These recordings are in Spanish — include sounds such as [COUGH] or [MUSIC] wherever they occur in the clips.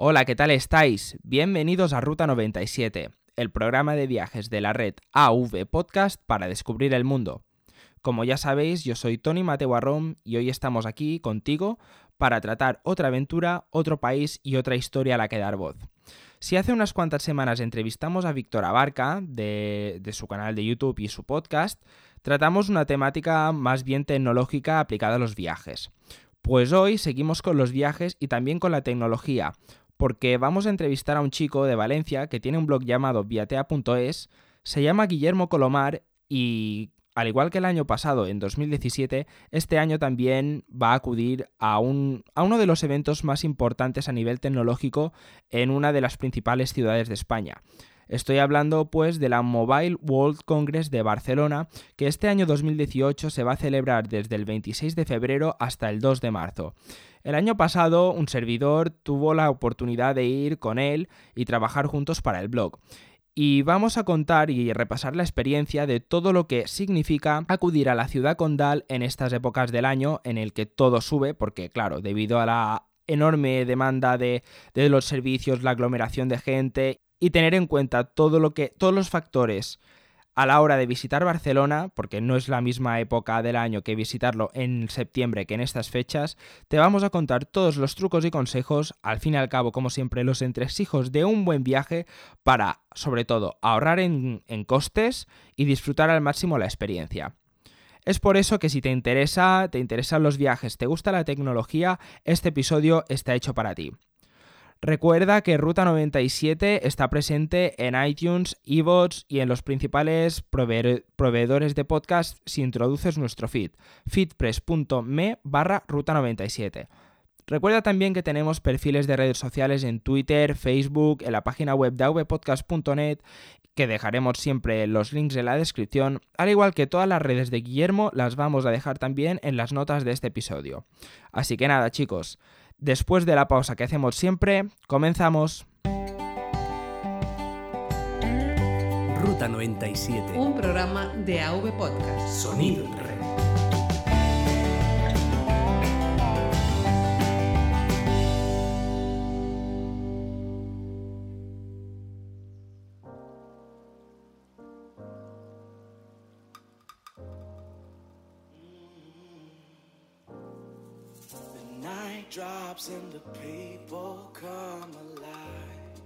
Hola, ¿qué tal estáis? Bienvenidos a Ruta 97, el programa de viajes de la red AV Podcast para descubrir el mundo. Como ya sabéis, yo soy Tony Mateo Arrón y hoy estamos aquí contigo para tratar otra aventura, otro país y otra historia a la que dar voz. Si hace unas cuantas semanas entrevistamos a Víctor Abarca de, de, su canal de YouTube y su podcast, tratamos una temática más bien tecnológica aplicada a los viajes. Pues hoy seguimos con los viajes y también con la tecnología, porque vamos a entrevistar a un chico de Valencia que tiene un blog llamado viatea.es, se llama Guillermo Colomar y al igual que el año pasado, en 2017, este año también va a acudir a, un, a uno de los eventos más importantes a nivel tecnológico en una de las principales ciudades de España. Estoy hablando pues de la Mobile World Congress de Barcelona, que este año 2018 se va a celebrar desde el 26 de febrero hasta el 2 de marzo. El año pasado un servidor tuvo la oportunidad de ir con él y trabajar juntos para el blog. Y vamos a contar y repasar la experiencia de todo lo que significa acudir a la ciudad condal en estas épocas del año en el que todo sube, porque claro, debido a la enorme demanda de, de los servicios, la aglomeración de gente y tener en cuenta todo lo que, todos los factores a la hora de visitar Barcelona, porque no es la misma época del año que visitarlo en septiembre que en estas fechas, te vamos a contar todos los trucos y consejos, al fin y al cabo, como siempre, los entresijos de un buen viaje para, sobre todo, ahorrar en, en costes y disfrutar al máximo la experiencia. Es por eso que si te interesa, te interesan los viajes, te gusta la tecnología, este episodio está hecho para ti. Recuerda que Ruta 97 está presente en iTunes, eBots y en los principales proveedores de podcast si introduces nuestro feed, feedpress.me barra Ruta 97. Recuerda también que tenemos perfiles de redes sociales en Twitter, Facebook, en la página web de avpodcast.net, que dejaremos siempre los links en la descripción, al igual que todas las redes de Guillermo las vamos a dejar también en las notas de este episodio. Así que nada chicos, Después de la pausa que hacemos siempre, comenzamos. Ruta 97. Un programa de AV Podcast. Sonido and the people come alive.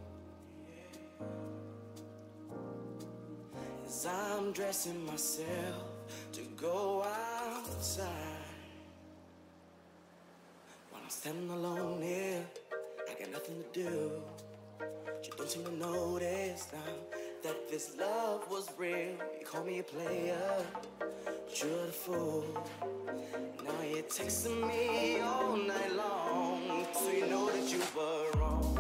As I'm dressing myself to go outside. While I'm standing alone here, I got nothing to do. But you don't seem to notice that this love was real. You call me a player, you're the fool. Now you're texting me all night long, so you know that you were wrong.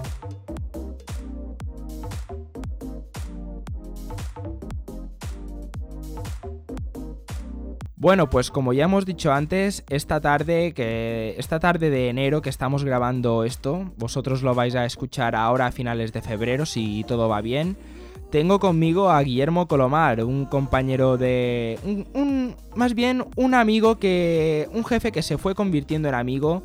Bueno, pues como ya hemos dicho antes, esta tarde, que, esta tarde de enero que estamos grabando esto, vosotros lo vais a escuchar ahora a finales de febrero si todo va bien. Tengo conmigo a Guillermo Colomar, un compañero de. Un, más bien un amigo que. un jefe que se fue convirtiendo en amigo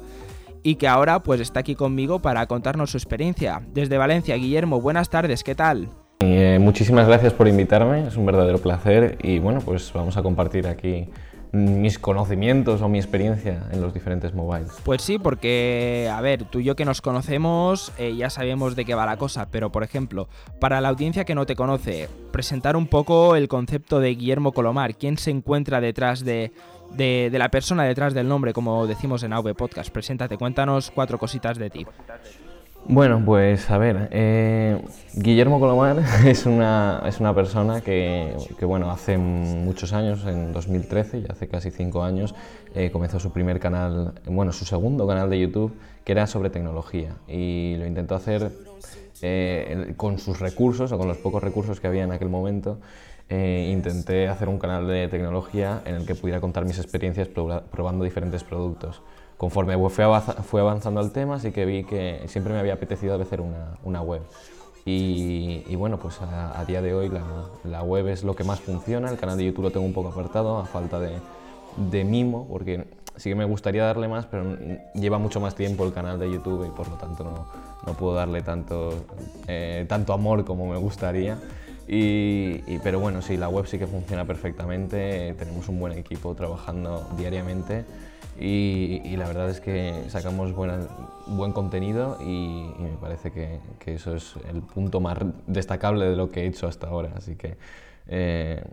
y que ahora pues está aquí conmigo para contarnos su experiencia. Desde Valencia, Guillermo, buenas tardes, ¿qué tal? Eh, muchísimas gracias por invitarme, es un verdadero placer y bueno, pues vamos a compartir aquí mis conocimientos o mi experiencia en los diferentes mobiles. Pues sí, porque, a ver, tú y yo que nos conocemos eh, ya sabemos de qué va la cosa, pero por ejemplo, para la audiencia que no te conoce, presentar un poco el concepto de Guillermo Colomar, quién se encuentra detrás de, de, de la persona detrás del nombre, como decimos en AV Podcast. Preséntate, cuéntanos cuatro cositas de ti. Bueno, pues a ver, eh, Guillermo Colomar [LAUGHS] es una, es una persona que, que, bueno, hace muchos años, en 2013, ya hace casi cinco años, eh, comenzó su primer canal, bueno, su segundo canal de YouTube, que era sobre tecnología, y lo intentó hacer eh, con sus recursos, o con los pocos recursos que había en aquel momento, intenté hacer un canal de tecnología en el que pudiera contar mis experiencias probando diferentes productos conforme fue avanzando el tema, sí que vi que siempre me había apetecido hacer una, web. Y, bueno, pues a, día de hoy la, web es lo que más funciona, el canal de YouTube lo tengo un poco apartado a falta de, de mimo, porque sí que me gustaría darle más, pero lleva mucho más tiempo el canal de YouTube y por lo tanto no, no puedo darle tanto, eh, tanto amor como me gustaría. Y, pero bueno, sí, la web sí que funciona perfectamente, tenemos un buen equipo trabajando diariamente y, la verdad es que sacamos buena- buen contenido y, y me parece que, que eso es el punto más destacable de lo que he hecho hasta ahora. Así que eh,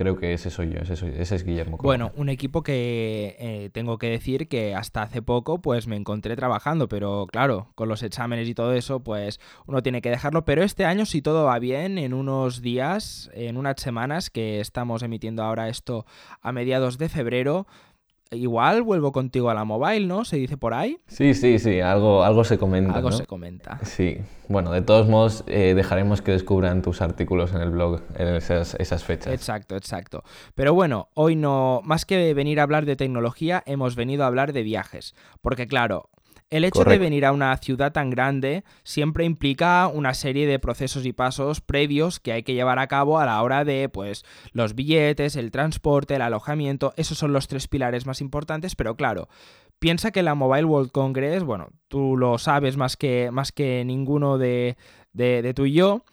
creo que ese soy yo, ese, soy- ese es Guillermo. Colombo. Bueno, un equipo que eh, tengo que decir que hasta hace poco pues me encontré trabajando, pero claro, con los exámenes y todo eso pues uno tiene que dejarlo, pero este año si todo va bien, en unos días, en unas semanas que estamos emitiendo ahora esto a mediados de febrero, igual vuelvo contigo a la mobile, ¿no? Se dice por ahí, Sí, sí, sí, algo, algo se comenta. algo ¿no? se comenta. Sí, bueno, de todos modos eh, dejaremos que descubran tus artículos en el blog en esas, esas fechas. Exacto, exacto. Pero bueno, hoy no, más que venir a hablar de tecnología, hemos venido a hablar de viajes. Porque claro, el hecho de venir a una ciudad tan grande siempre implica una serie de procesos y pasos previos que hay que llevar a cabo a la hora de, pues, los billetes, el transporte, el alojamiento. Esos son los tres pilares más importantes, pero claro. Piensa que la Mobile World Congress, bueno, tú lo sabes más que, más que ninguno de, de- de tú y yo,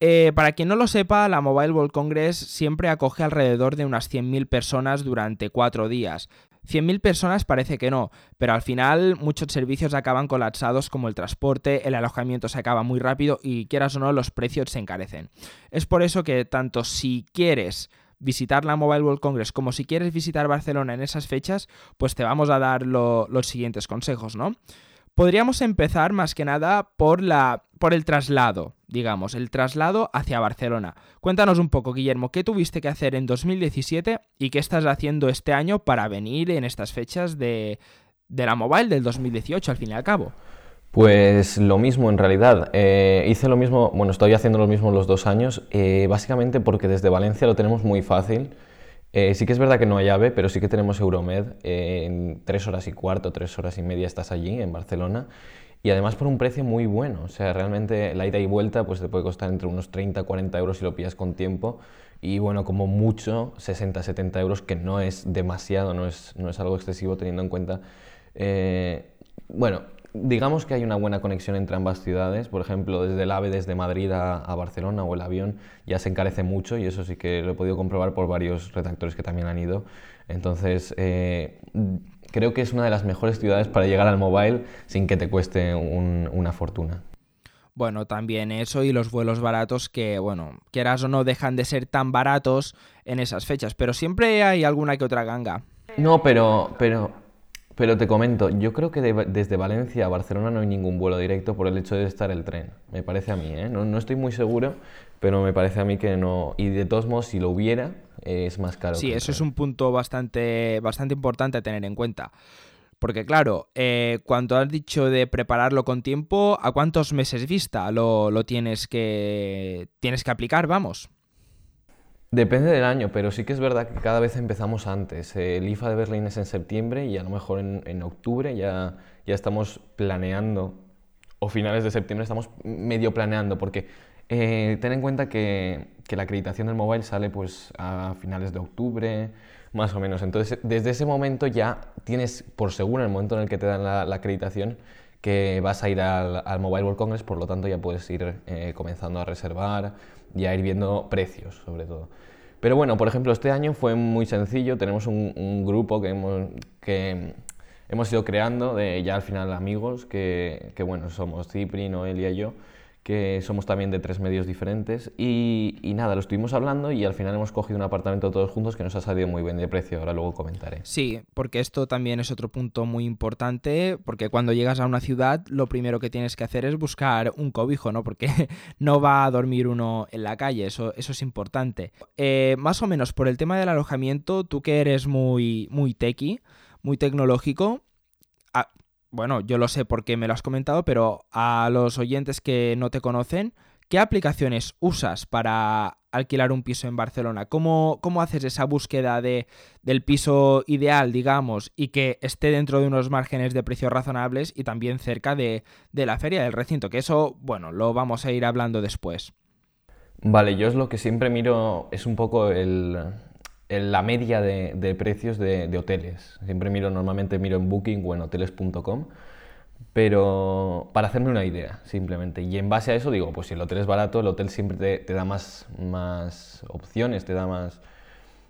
eh, para quien no lo sepa, la Mobile World Congress siempre acoge alrededor de unas 100.000 personas durante cuatro días. 100.000 personas parece que no, pero al final muchos servicios acaban colapsados como el transporte, el alojamiento se acaba muy rápido y quieras o no los precios se encarecen. Es por eso que tanto si quieres visitar la Mobile World Congress como si quieres visitar Barcelona en esas fechas, pues te vamos a dar lo- los siguientes consejos, ¿no? Podríamos empezar más que nada por, la, por el traslado, digamos, el traslado hacia Barcelona. Cuéntanos un poco, Guillermo, ¿qué tuviste que hacer en 2017 y qué estás haciendo este año para venir en estas fechas de, de la Mobile del 2018, al fin y al cabo? Pues lo mismo en realidad. Eh, hice lo mismo, bueno, estoy haciendo lo mismo los dos años, eh, básicamente porque desde Valencia lo tenemos muy fácil. Eh, sí que es verdad que no hay AVE, pero sí que tenemos Euromed. eh, en tres horas y cuarto, tres horas y media estás allí, en Barcelona. Y además por un precio muy bueno. O sea, realmente la ida y vuelta pues te puede costar entre unos 30, 40 euros si lo pillas con tiempo. Y bueno, como mucho, 60, 70 euros, que no es demasiado, no es, no es algo excesivo teniendo en cuenta. eh, bueno, digamos que hay una buena conexión entre ambas ciudades. Por ejemplo, desde el AVE, desde Madrid a, a Barcelona o el avión, ya se encarece mucho y eso sí que lo he podido comprobar por varios redactores que también han ido. Entonces, eh, creo que es una de las mejores ciudades para llegar al mobile sin que te cueste un- una fortuna. Bueno, también eso y los vuelos baratos que, bueno, quieras o no, dejan de ser tan baratos en esas fechas, pero siempre hay alguna que otra ganga. No, pero, pero, pero te comento, yo creo que de- desde Valencia a Barcelona no hay ningún vuelo directo por el hecho de estar el tren. Me parece a mí, ¿eh? No, no estoy muy seguro, pero me parece a mí que no. Y de todos modos, si lo hubiera, eh, es más caro. Sí, eso es un punto bastante, bastante importante a tener en cuenta. Porque claro, eh, cuando has dicho de prepararlo con tiempo, ¿a cuántos meses vista lo, lo tienes, que, tienes que aplicar? Vamos. Depende del año, pero sí que es verdad que cada vez empezamos antes. El IFA de Berlín es en septiembre y a lo mejor en, en octubre ya, ya estamos planeando, o finales de septiembre estamos medio planeando, porque eh, ten en cuenta que, que la acreditación del mobile sale pues a finales de octubre, más o menos. Entonces, desde ese momento ya tienes por seguro, en el momento en el que te dan la, la acreditación, que vas a ir al, al Mobile World Congress, por lo tanto ya puedes ir eh, comenzando a reservar y a ir viendo precios, sobre todo. Pero bueno, por ejemplo, este año fue muy sencillo, tenemos un, un grupo que hemos, que hemos ido creando, de ya al final amigos, que, que bueno, somos Cipri, Noelia y yo, que somos también de tres medios diferentes, y, nada, lo estuvimos hablando y al final hemos cogido un apartamento todos juntos que nos ha salido muy bien de precio, ahora luego comentaré. Sí, porque esto también es otro punto muy importante, porque cuando llegas a una ciudad lo primero que tienes que hacer es buscar un cobijo, ¿no? Porque [LAUGHS] no va a dormir uno en la calle, eso, eso es importante. Eh, más o menos por el tema del alojamiento, tú que eres muy, muy tequi, muy tecnológico, ah, bueno, yo lo sé porque me lo has comentado, pero a los oyentes que no te conocen, ¿qué aplicaciones usas para alquilar un piso en Barcelona? ¿Cómo, cómo haces esa búsqueda de, del piso ideal, digamos, y que esté dentro de unos márgenes de precios razonables y también cerca de, de la feria del recinto? Que eso, bueno, lo vamos a ir hablando después. Vale, yo es lo que siempre miro, es un poco el, la media de, precios de, hoteles. Siempre miro, normalmente miro en Booking o en hoteles.com, pero para hacerme una idea, simplemente. Y en base a eso digo, pues si el hotel es barato, el hotel siempre te, te da más, más opciones, te da más,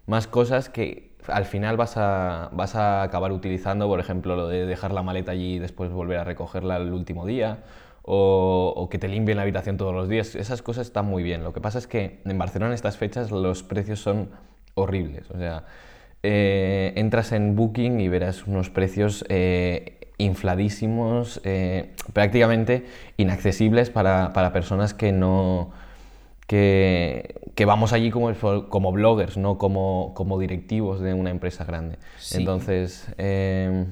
más cosas que al final vas a, vas a acabar utilizando, por ejemplo, lo de dejar la maleta allí y después volver a recogerla el último día, o, o que te limpien la habitación todos los días. Esas cosas están muy bien. Lo que pasa es que en Barcelona en estas fechas los precios son horribles. O sea, eh, entras en Booking y verás unos precios eh, infladísimos, eh, prácticamente inaccesibles para, para personas que no que, que vamos allí como, como bloggers, no como, como directivos de una empresa grande. Sí. Entonces, eh,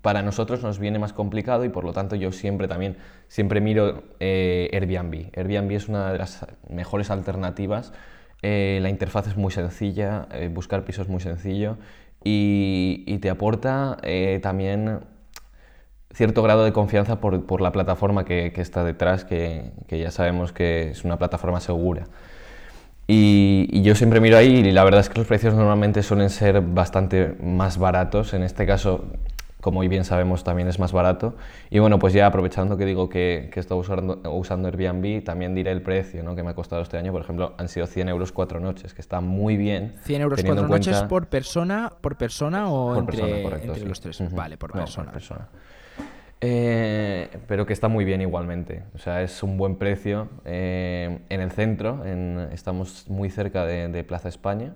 para nosotros nos viene más complicado y por lo tanto yo siempre también, siempre miro Airbnb. Airbnb es una de las mejores alternativas. Eh, la interfaz es muy sencilla, eh, buscar pisos es muy sencillo y, te aporta eh, también cierto grado de confianza por, por la plataforma que, está detrás, que, que ya sabemos que es una plataforma segura. Y yo siempre miro ahí y la verdad es que los precios normalmente suelen ser bastante más baratos. En este caso, como hoy bien sabemos, también es más barato. Y bueno, pues ya aprovechando que digo que, que estoy usando, usando Airbnb, también diré el precio ¿no? que me ha costado este año. Por ejemplo, han sido 100 euros cuatro noches, que está muy bien. 100 euros cuatro noches cuenta- por persona, por persona o por entre, persona, correcto, entre sí. los tres. Ujú. Vale, por No, persona. Eh, pero que está muy bien igualmente. O sea, es un buen precio. eh, en el centro, en- estamos muy cerca de, de Plaza España.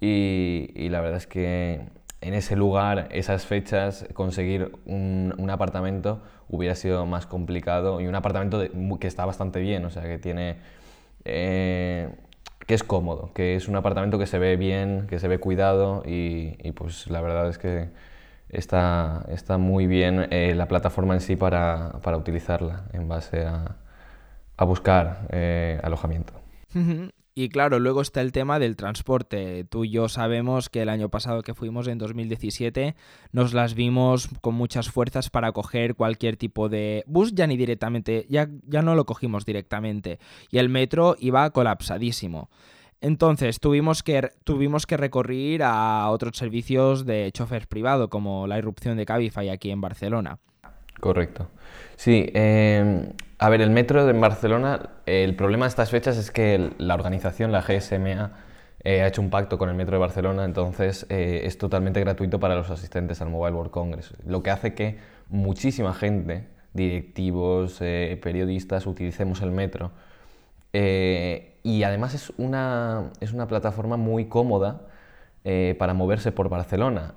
Y, y la verdad es que en ese lugar, esas fechas, conseguir un, un apartamento hubiera sido más complicado. Y un apartamento de- que está bastante bien, o sea, que tiene. eh, que es cómodo, que es un apartamento que se ve bien, que se ve cuidado y, y pues la verdad es que está, está muy bien eh, la plataforma en sí para, para utilizarla en base a, a buscar eh, alojamiento. Y claro, luego está el tema del transporte. Tú y yo sabemos que el año pasado que fuimos, en 2017, nos las vimos con muchas fuerzas para coger cualquier tipo de bus, ya ni directamente, ya, ya no lo cogimos directamente. Y el metro iba colapsadísimo. Entonces tuvimos que, tuvimos que recurrir a otros servicios de chofer privado, como la irrupción de Cabify aquí en Barcelona. Correcto. Sí, eh, a ver, el metro de Barcelona, el problema de estas fechas es que la organización, la GSMA, eh, ha hecho un pacto con el metro de Barcelona, entonces eh, es totalmente gratuito para los asistentes al Mobile World Congress, lo que hace que muchísima gente, directivos, eh, periodistas, utilicemos el metro. Y además es una, es una plataforma muy cómoda para moverse por Barcelona.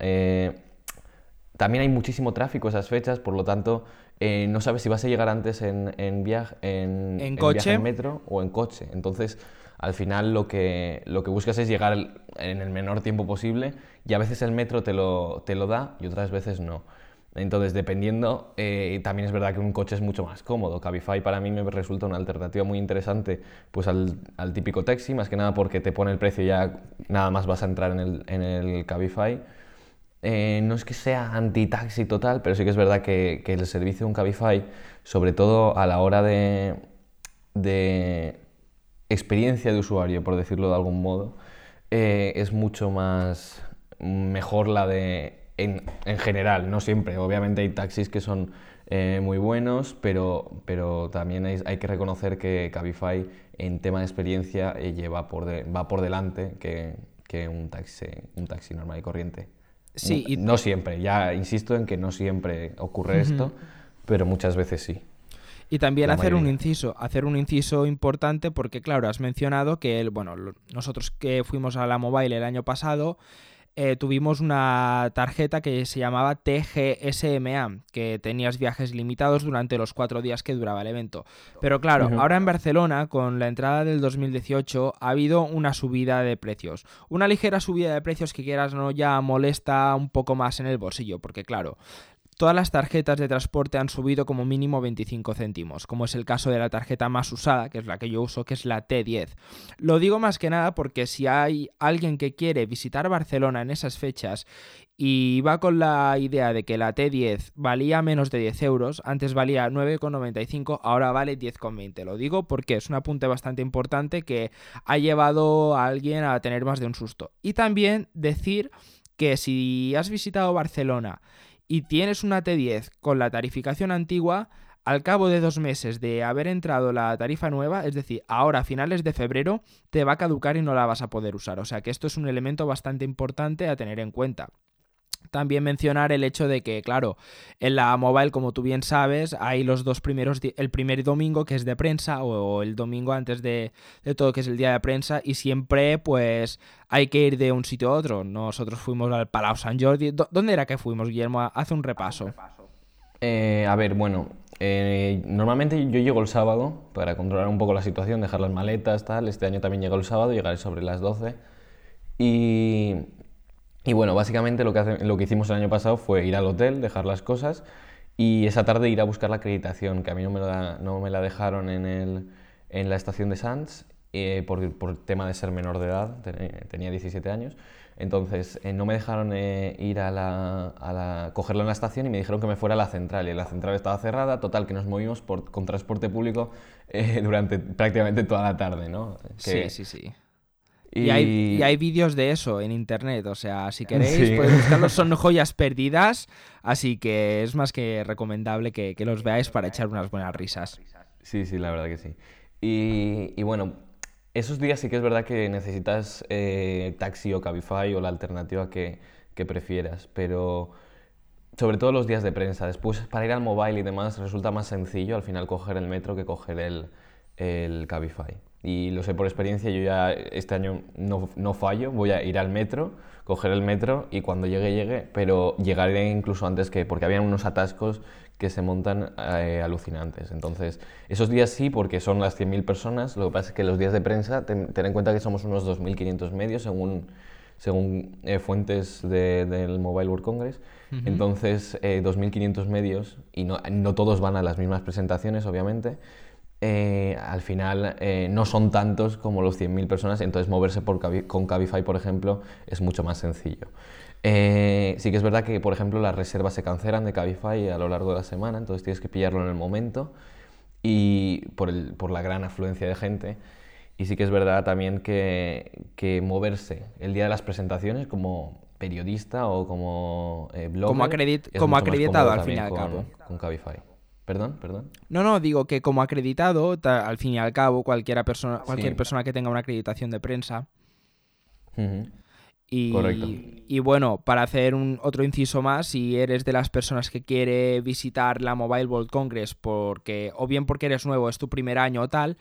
También hay muchísimo tráfico esas fechas, por lo tanto, eh, no sabes si vas a llegar antes en, en, viaje, en, ¿En en coche? viaje en metro o en coche. Entonces, al final lo que, lo que buscas es llegar en el menor tiempo posible y a veces el metro te lo, te lo da y otras veces no. Entonces, dependiendo, eh, también es verdad que un coche es mucho más cómodo. Cabify para mí me resulta una alternativa muy interesante pues al, al típico taxi, más que nada porque te pone el precio y ya nada más vas a entrar en el, en el Cabify. Eh, no es que sea anti-taxi total, pero sí que es verdad que, el servicio de un Cabify, sobre todo a la hora de, experiencia de usuario, por decirlo de algún modo, eh, es mucho más mejor la de en, en general, no siempre. Obviamente hay taxis que son eh, muy buenos, pero, pero también hay, que reconocer que Cabify en tema de experiencia lleva por va por delante que, que un, taxi, un taxi normal y corriente. Sí, y- No siempre, ya insisto en que no siempre ocurre esto, pero muchas veces sí. Y también La hacer un inciso, hacer un inciso importante porque claro, has mencionado que el, bueno, nosotros que fuimos a la mobile el año pasado eh, tuvimos una tarjeta que se llamaba TGSMA, que tenías viajes limitados durante los cuatro días que duraba el evento. Pero claro, ahora en Barcelona, con la entrada del 2018, ha habido una subida de precios. Una ligera subida de precios que quieras no ya molesta un poco más en el bolsillo, porque claro, todas las tarjetas de transporte han subido como mínimo 25 céntimos, como es el caso de la tarjeta más usada, que es la que yo uso, que es la T10. Lo digo más que nada porque si hay alguien que quiere visitar Barcelona en esas fechas y va con la idea de que la T10 valía menos de 10 euros, antes valía 9,95, ahora vale 10,20. Lo digo porque es un apunte bastante importante que ha llevado a alguien a tener más de un susto. Y también decir que si has visitado Barcelona y tienes una T10 con la tarificación antigua, al cabo de dos meses de haber entrado la tarifa nueva, es decir, ahora a finales de febrero, te va a caducar y no la vas a poder usar. O sea que esto es un elemento bastante importante a tener en cuenta. También mencionar el hecho de que, claro, en la mobile, como tú bien sabes, hay los dos primeros, el primer domingo que es de prensa o el domingo antes de, todo que es el día de prensa y siempre pues hay que ir de un sitio a otro. Nosotros fuimos al Palau San Jordi. ¿Dónde era que fuimos, Guillermo? Hace un repaso. Eh, a ver, bueno, eh, normalmente yo llego el sábado para controlar un poco la situación, dejar las maletas, tal. Este año también llego el sábado, llegaré sobre las 12. Y y bueno, básicamente lo que, lo que hicimos el año pasado fue ir al hotel, dejar las cosas y esa tarde ir a buscar la acreditación, que a mí no me la, no me la dejaron en, el, en la estación de Sands eh, por, por tema de ser menor de edad, tenía 17 años. Entonces eh, no me dejaron eh, ir a la, a la, cogerla en la estación y me dijeron que me fuera a la central. Y la central estaba cerrada, total que nos movimos por, con transporte público durante prácticamente toda la tarde, ¿no? sí, sí, sí. Y, hay, vídeos de eso en internet, o sea, si queréis podéis buscarlos, [LAUGHS] son joyas perdidas, así que es más que recomendable que, los veáis para echar unas buenas risas. Sí, sí, la verdad que sí. Y, bueno, esos días sí que es verdad que necesitas eh, taxi o Cabify o la alternativa que, prefieras, pero sobre todo los días de prensa. Después, para ir al mobile y demás, resulta más sencillo al final coger el metro que coger el, el Cabify y lo sé por experiencia, yo ya este año no, no, fallo, voy a ir al metro, coger el metro y cuando llegue, llegue, pero llegaré incluso antes que, porque habían unos atascos que se montan eh, alucinantes. Entonces, esos días sí, porque son las 100.000 personas, lo que pasa es que los días de prensa, ten, en cuenta que somos unos 2.500 medios según, según eh, fuentes del Mobile World Congress. Entonces, 2.500 eh, medios, y no, no todos van a las mismas presentaciones, obviamente, eh, al final eh, no son tantos como los 100.000 personas, entonces moverse por con Cabify, por ejemplo, es mucho más sencillo. Eh, sí que es verdad que, por ejemplo, las reservas se cancelan de Cabify a lo largo de la semana, entonces tienes que pillarlo en el momento y por, el, por la gran afluencia de gente. Y sí que es verdad también que, que moverse el día de las presentaciones como periodista o como blogger como, como acreditado al fin y al cabo con Cabify. Perdón, perdón. No, no, digo que como acreditado, al fin y al cabo, cualquiera persona, cualquier persona que tenga una acreditación de prensa. y, Correcto. y bueno, para hacer un otro inciso más, si eres de las personas que quiere visitar la Mobile World Congress, porque, o bien porque eres nuevo, es tu primer año o tal,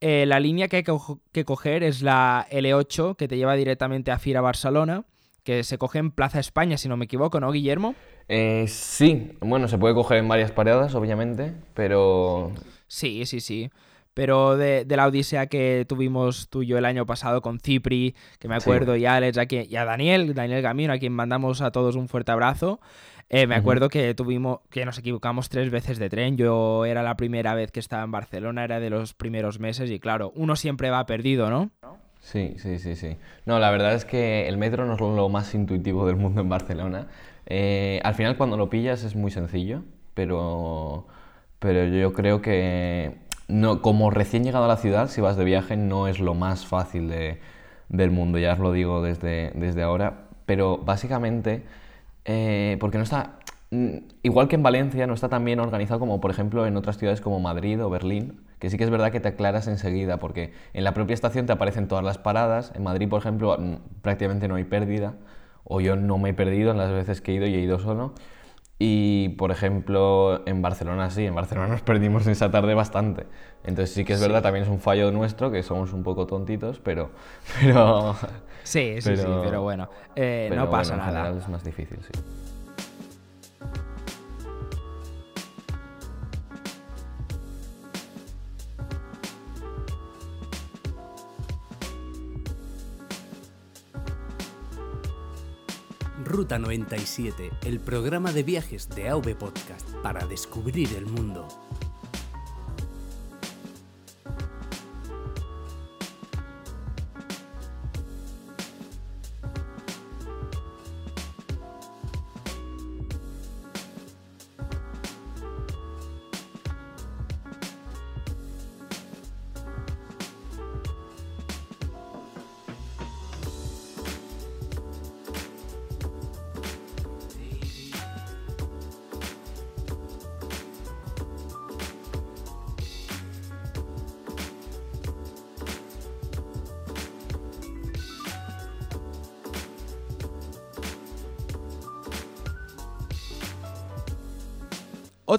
eh, la línea que hay que, coger es la L8, que te lleva directamente a Fira Barcelona, que se coge en Plaza España, si no me equivoco, ¿no, Guillermo? Eh, sí, bueno, se puede coger en varias paradas, obviamente, pero... Sí, sí, sí. Pero de, la odisea que tuvimos tú y yo el año pasado con Cipri, que me acuerdo, y a Alex, y a Daniel, Daniel Gamino, a quien mandamos a todos un fuerte abrazo, eh, me acuerdo que tuvimos, que nos equivocamos tres veces de tren. Yo era la primera vez que estaba en Barcelona, era de los primeros meses, y claro, uno siempre va perdido, ¿no? Sí, sí, sí, sí. No, la verdad es que el metro no es lo más intuitivo del mundo en Barcelona. Eh, al final cuando lo pillas es muy sencillo, pero, pero yo creo que no, como recién llegado a la ciudad, si vas de viaje, no es lo más fácil de, del mundo, ya os lo digo desde, desde ahora, pero básicamente eh, porque no está, mm, igual que en Valencia, no está tan bien organizado como por ejemplo en otras ciudades como Madrid o Berlín, que sí que es verdad que te aclaras enseguida, porque en la propia estación te aparecen todas las paradas, en Madrid por ejemplo prácticamente no hay pérdida, o yo no me he perdido en las veces que he ido y he ido solo. Y, por ejemplo, en Barcelona sí, en Barcelona [LAUGHS] nos perdimos esa tarde bastante. Entonces sí que es verdad, también es un fallo nuestro, que somos un poco tontitos, pero... [LAUGHS] pero sí, sí, sí, pero bueno, eh, no pasa nada. es más difícil, sí. Ruta 97, el programa de viajes de AV Podcast para descubrir el mundo.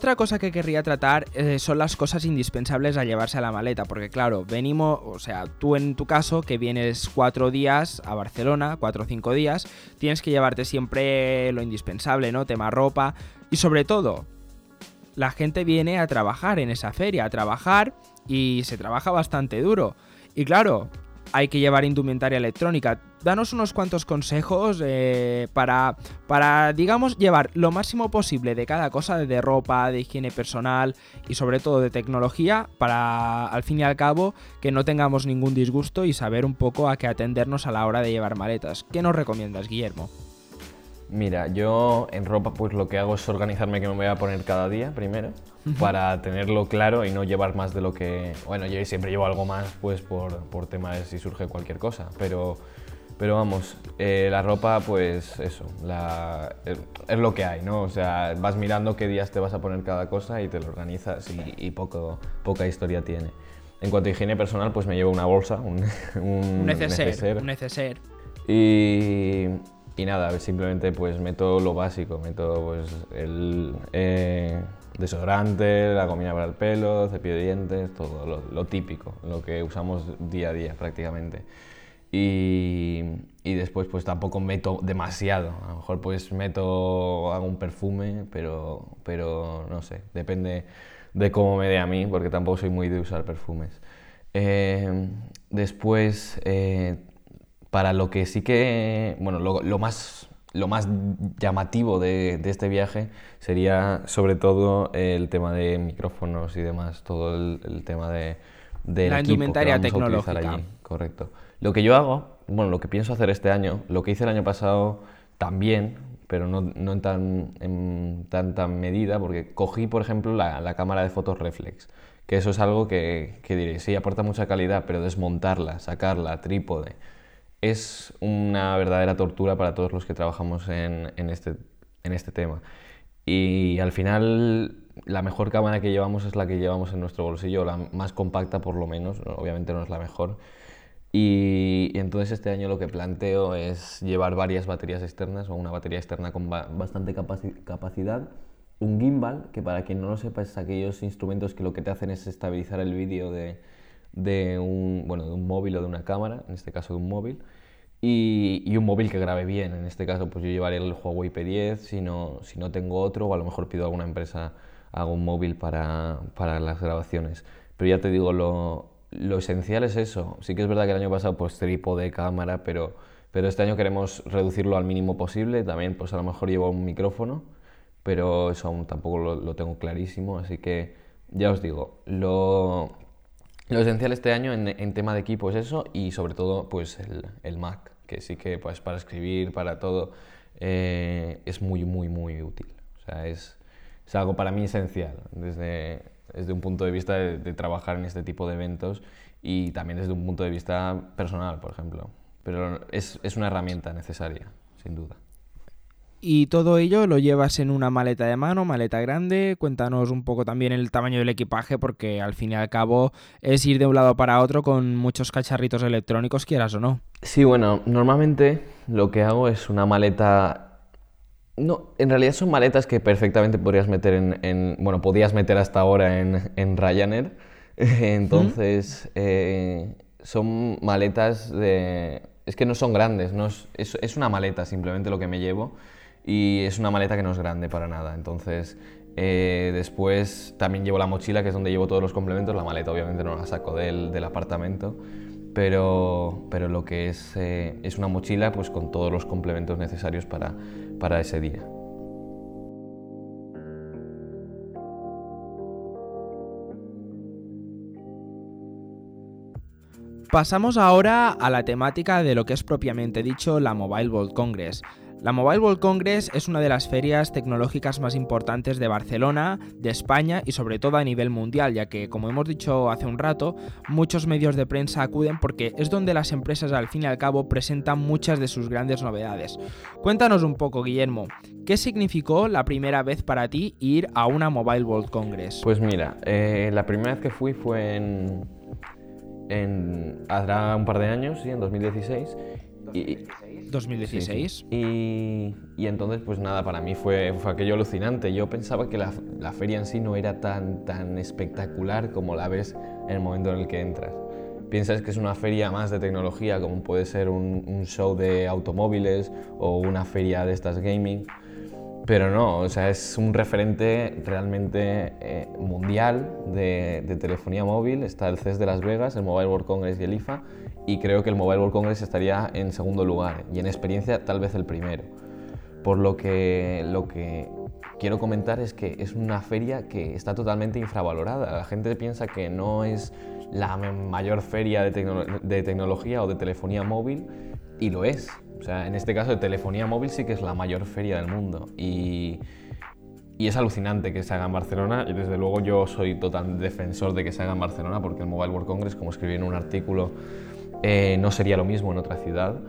Otra cosa que querría tratar eh, son las cosas indispensables a llevarse a la maleta, porque claro, venimos, o sea, tú en tu caso, que vienes cuatro días a Barcelona, cuatro o cinco días, tienes que llevarte siempre lo indispensable, ¿no? Tema ropa y sobre todo, la gente viene a trabajar en esa feria, a trabajar y se trabaja bastante duro. Y claro, hay que llevar indumentaria electrónica. Danos unos cuantos consejos eh, para, para, digamos, llevar lo máximo posible de cada cosa, de ropa, de higiene personal y sobre todo de tecnología, para al fin y al cabo que no tengamos ningún disgusto y saber un poco a qué atendernos a la hora de llevar maletas. ¿Qué nos recomiendas, Guillermo? Mira, yo en ropa pues lo que hago es organizarme que me voy a poner cada día primero para tenerlo claro y no llevar más de lo que... Bueno, yo siempre llevo algo más pues por, por tema de si surge cualquier cosa, pero, pero vamos, eh, la ropa pues eso, la, es, es lo que hay, ¿no? O sea, vas mirando qué días te vas a poner cada cosa y te lo organizas y, y poco, poca historia tiene. En cuanto a higiene personal, pues me llevo una bolsa, un, [LAUGHS] un Un neceser, neceser. un neceser. Y, y nada, simplemente pues meto lo básico, meto pues el eh, desodorante, la comida para el pelo, cepillo de dientes, todo lo, típico, lo que usamos día a día prácticamente. Y, y después pues tampoco meto demasiado, a lo mejor pues meto, un perfume, pero, pero no sé, depende de cómo me dé a mí, porque tampoco soy muy de usar perfumes. Eh, después, eh, para lo que sí que, bueno, lo, lo más, lo más llamativo de, de este viaje sería sobre todo el tema de micrófonos y demás, todo el, el tema de, del La indumentaria tecnológica. allí. Correcto. Lo que yo hago, bueno, lo que pienso hacer este año, lo que hice el año pasado también, pero no, no en, tan, en tanta medida, porque cogí, por ejemplo, la, la cámara de fotos reflex, que eso es algo que, que diréis, sí, aporta mucha calidad, pero desmontarla, sacarla, trípode, es una verdadera tortura para todos los que trabajamos en, en este, en este tema. Y al final la mejor cámara que llevamos es la que llevamos en nuestro bolsillo, la más compacta por lo menos, ¿no? obviamente no es la mejor. Y, y entonces este año lo que planteo es llevar varias baterías externas o una batería externa con ba- bastante capaci- capacidad, un gimbal, que para quien no lo sepa es aquellos instrumentos que lo que te hacen es estabilizar el vídeo de, de, un, bueno, de un móvil o de una cámara, en este caso de un móvil, y, y un móvil que grabe bien. En este caso, pues yo llevaré el Huawei P10 si no, si no tengo otro, o a lo mejor pido a alguna empresa un móvil para, para las grabaciones. Pero ya te digo, lo, lo esencial es eso. Sí que es verdad que el año pasado pues trípode, cámara, pero, pero este año queremos reducirlo al mínimo posible. También pues a lo mejor llevo un micrófono, pero eso aún tampoco lo, lo tengo clarísimo. Así que ya os digo, lo, lo esencial este año en, en tema de equipo es eso y sobre todo pues el, el Mac, que sí que pues para escribir, para todo, eh, es muy, muy, muy útil. O sea, es, es algo para mí esencial desde, desde un punto de vista de, de trabajar en este tipo de eventos y también desde un punto de vista personal, por ejemplo. Pero es, es una herramienta necesaria, sin duda. Y todo ello lo llevas en una maleta de mano, maleta grande. Cuéntanos un poco también el tamaño del equipaje, porque al fin y al cabo es ir de un lado para otro con muchos cacharritos electrónicos, quieras o no. Sí, bueno, normalmente lo que hago es una maleta... No, en realidad son maletas que perfectamente podrías meter en... en- bueno, podías meter hasta ahora en, en Ryanair. [LAUGHS] Entonces, eh, son maletas de... Es que no son grandes, no es, es, es una maleta simplemente lo que me llevo y es una maleta que no es grande para nada. Entonces, eh, después también llevo la mochila, que es donde llevo todos los complementos. La maleta obviamente no la saco del, apartamento. pero, pero lo que es, eh, es una mochila pues con todos los complementos necesarios para, para ese día. Pasamos ahora a la temática de lo que es propiamente dicho la Mobile World Congress. La Mobile World Congress es una de las ferias tecnológicas más importantes de Barcelona, de España y sobre todo a nivel mundial, ya que, como hemos dicho hace un rato, muchos medios de prensa acuden porque es donde las empresas al fin y al cabo presentan muchas de sus grandes novedades. Cuéntanos un poco, Guillermo, ¿qué significó la primera vez para ti ir a una Mobile World Congress? Pues mira, eh, la primera vez que fui fue en, en... Un par de años, sí, en 2016. Y, 2016. Y, y, entonces, pues nada, para mí fue, fue aquello alucinante. Yo pensaba que la, la, feria en sí no era tan, tan espectacular como la ves en el momento en el que entras. Piensas que es una feria más de tecnología, como puede ser un, un show de automóviles o una feria de estas gaming. Pero no, o sea, es un referente realmente eh, mundial de, de, telefonía móvil. Está el CES de Las Vegas, el Mobile World Congress y el IFA, y creo que el Mobile World Congress estaría en segundo lugar y en experiencia tal vez el primero. Por lo que lo que quiero comentar es que es una feria que está totalmente infravalorada. La gente piensa que no es la mayor feria de, tecno de tecnología o de telefonía móvil y lo es. O sea, en este caso de telefonía móvil sí que es la mayor feria del mundo y, y es alucinante que se haga en Barcelona y desde luego yo soy total defensor de que se haga en Barcelona porque el Mobile World Congress, como escribí en un artículo, eh, no sería lo mismo en otra ciudad,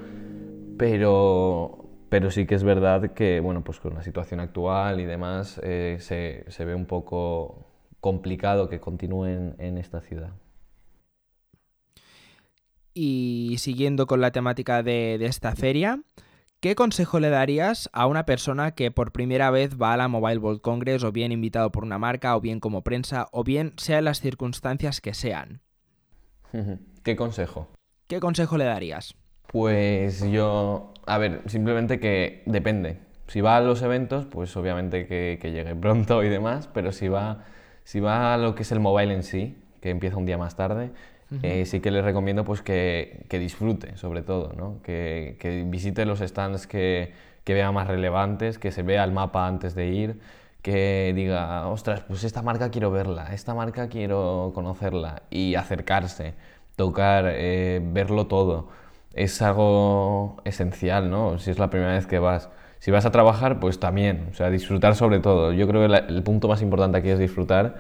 pero, pero sí que es verdad que, bueno, pues con la situación actual y demás, eh, se, se, ve un poco complicado que continúen en esta ciudad. Y siguiendo con la temática de, de esta feria, ¿Qué consejo le darías a una persona que por primera vez va a la Mobile World Congress o bien invitado por una marca o bien como prensa o bien sean las circunstancias que sean? [LAUGHS] ¿Qué consejo? ¿Qué consejo le darías? Pues yo, a ver, simplemente que depende. Si va a los eventos, pues obviamente que, que llegue pronto y demás, pero si va, si va a lo que es el mobile en sí, que empieza un día más tarde, Uh -huh. eh, sí que les recomiendo pues que, que disfrute sobre todo, ¿no? que, que, visite los stands que, que, vea más relevantes, que se vea el mapa antes de ir, que diga, ostras, pues esta marca quiero verla, esta marca quiero conocerla y acercarse, tocar, eh, verlo todo. Es algo esencial, ¿no? Si es la primera vez que vas. Si vas a trabajar, pues también, o sea, disfrutar sobre todo. Yo creo que el punto más importante aquí es disfrutar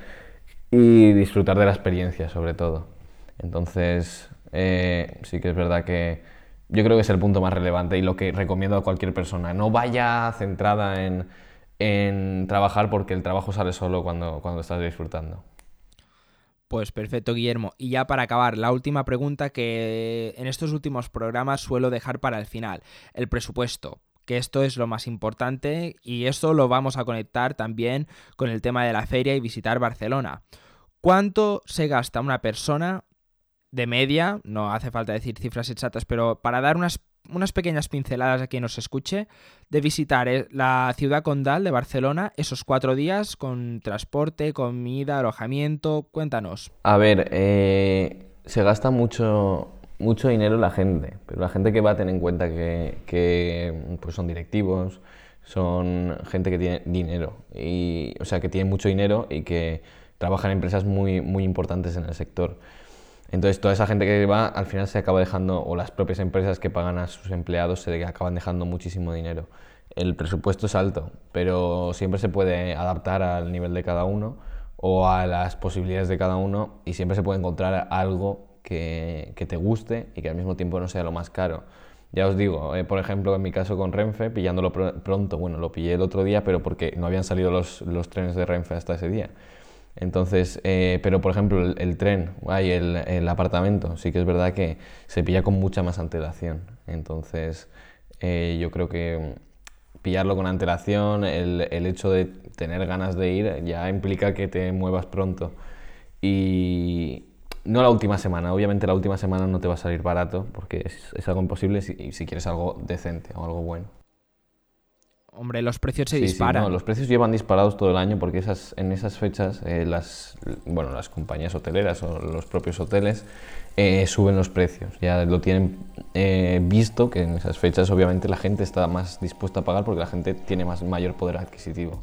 y disfrutar de la experiencia sobre todo. Entonces, eh, sí que es verdad que yo creo que es el punto más relevante y lo que recomiendo a cualquier persona. No vaya centrada en, en trabajar porque el trabajo sale solo cuando, cuando estás disfrutando. Pues perfecto, Guillermo. Y ya para acabar, la última pregunta que en estos últimos programas suelo dejar para el final. El presupuesto que esto es lo más importante y esto lo vamos a conectar también con el tema de la feria y visitar Barcelona. ¿Cuánto se gasta una persona de media, no hace falta decir cifras exactas, pero para dar unas, unas pequeñas pinceladas a quien nos escuche, de visitar eh, la ciudad condal de Barcelona esos cuatro días con transporte, comida, alojamiento, cuéntanos. A ver, eh, se gasta mucho, mucho dinero la gente, pero la gente que va a tener en cuenta que, que pues son directivos, son gente que tiene dinero, y, o sea, que tiene mucho dinero y que trabaja en empresas muy, muy importantes en el sector. Entonces, toda esa gente que va, al final se acaba dejando, o las propias empresas que pagan a sus empleados, se acaban dejando muchísimo dinero. El presupuesto es alto, pero siempre se puede adaptar al nivel de cada uno o a las posibilidades de cada uno y siempre se puede encontrar algo que, te guste y que al mismo tiempo no sea lo más caro. Ya os digo, eh, por ejemplo, en mi caso con Renfe, pillándolo pr pronto, bueno, lo pillé el otro día, pero porque no habían salido los, los trenes de Renfe hasta ese día. Entonces, eh, pero por ejemplo, el, tren y el, apartamento, sí que es verdad que se pilla con mucha más antelación. Entonces, eh, yo creo que pillarlo con antelación, el, el, hecho de tener ganas de ir, ya implica que te muevas pronto. Y no la última semana, obviamente la última semana no te va a salir barato, porque es, es algo imposible si, si quieres algo decente o algo bueno. Hombre, los precios se Sí, sí, disparan. no, los precios llevan disparados todo el año porque esas, en esas fechas eh, las, bueno, las compañías hoteleras o los propios hoteles eh, suben los precios. Ya lo tienen eh, visto que en esas fechas obviamente la gente está más dispuesta a pagar porque la gente tiene más, mayor poder adquisitivo.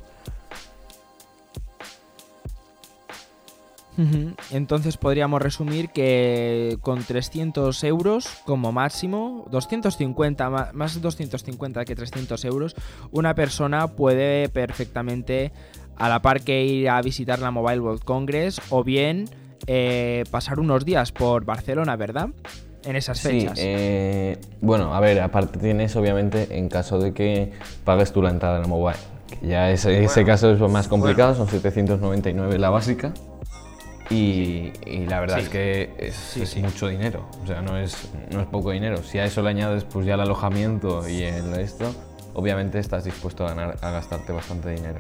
Entonces podríamos resumir que con 300 euros como máximo, 250, ma- más 250 que 300 euros, una persona puede perfectamente a la par que ir a visitar la Mobile World Congress o bien eh, pasar unos días por Barcelona, ¿verdad? En esas Sí, fechas. eh, bueno, a ver, aparte tienes obviamente en caso de que pagues tú la entrada en la mobile. que Ya ese, ese caso es más complicado, son 799 la básica. Y, y la verdad Sí. es que es, Sí, es sí. mucho dinero, o sea, no es, no es poco dinero. Si a eso le añades pues ya el alojamiento y el esto, obviamente estás dispuesto a, ganar, a gastarte bastante dinero.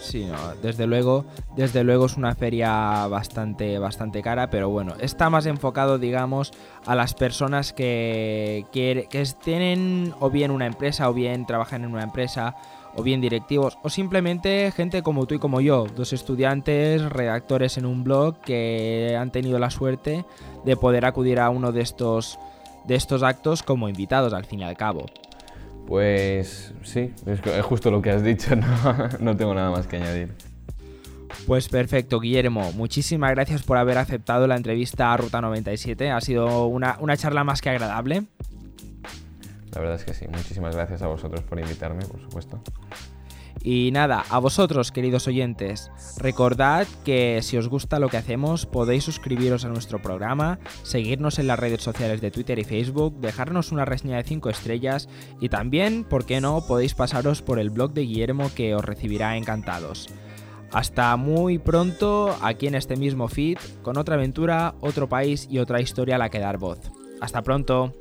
Sí, no, desde luego, desde luego es una feria bastante, bastante cara, pero bueno, está más enfocado, digamos, a las personas que, que, que tienen o bien una empresa o bien trabajan en una empresa o bien directivos o simplemente gente como tú y como yo, dos estudiantes, redactores en un blog que han tenido la suerte de poder acudir a uno de estos de estos actos como invitados al fin y al cabo. Pues sí, es, justo lo que has dicho, [LAUGHS] no, no tengo nada más que añadir. Pues perfecto, Guillermo. Muchísimas gracias por haber aceptado la entrevista a Ruta 97. Ha sido una, una charla más que agradable. La verdad es que sí, muchísimas gracias a vosotros por invitarme, por supuesto. Y nada, a vosotros, queridos oyentes, recordad que si os gusta lo que hacemos, podéis suscribiros a nuestro programa, seguirnos en las redes sociales de Twitter y Facebook, dejarnos una reseña de 5 estrellas y también, ¿por qué no?, podéis pasaros por el blog de Guillermo que os recibirá encantados. Hasta muy pronto aquí en este mismo feed, con otra aventura, otro país y otra historia a la que dar voz. Hasta pronto.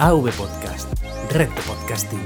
AV Podcast, Red Podcasting.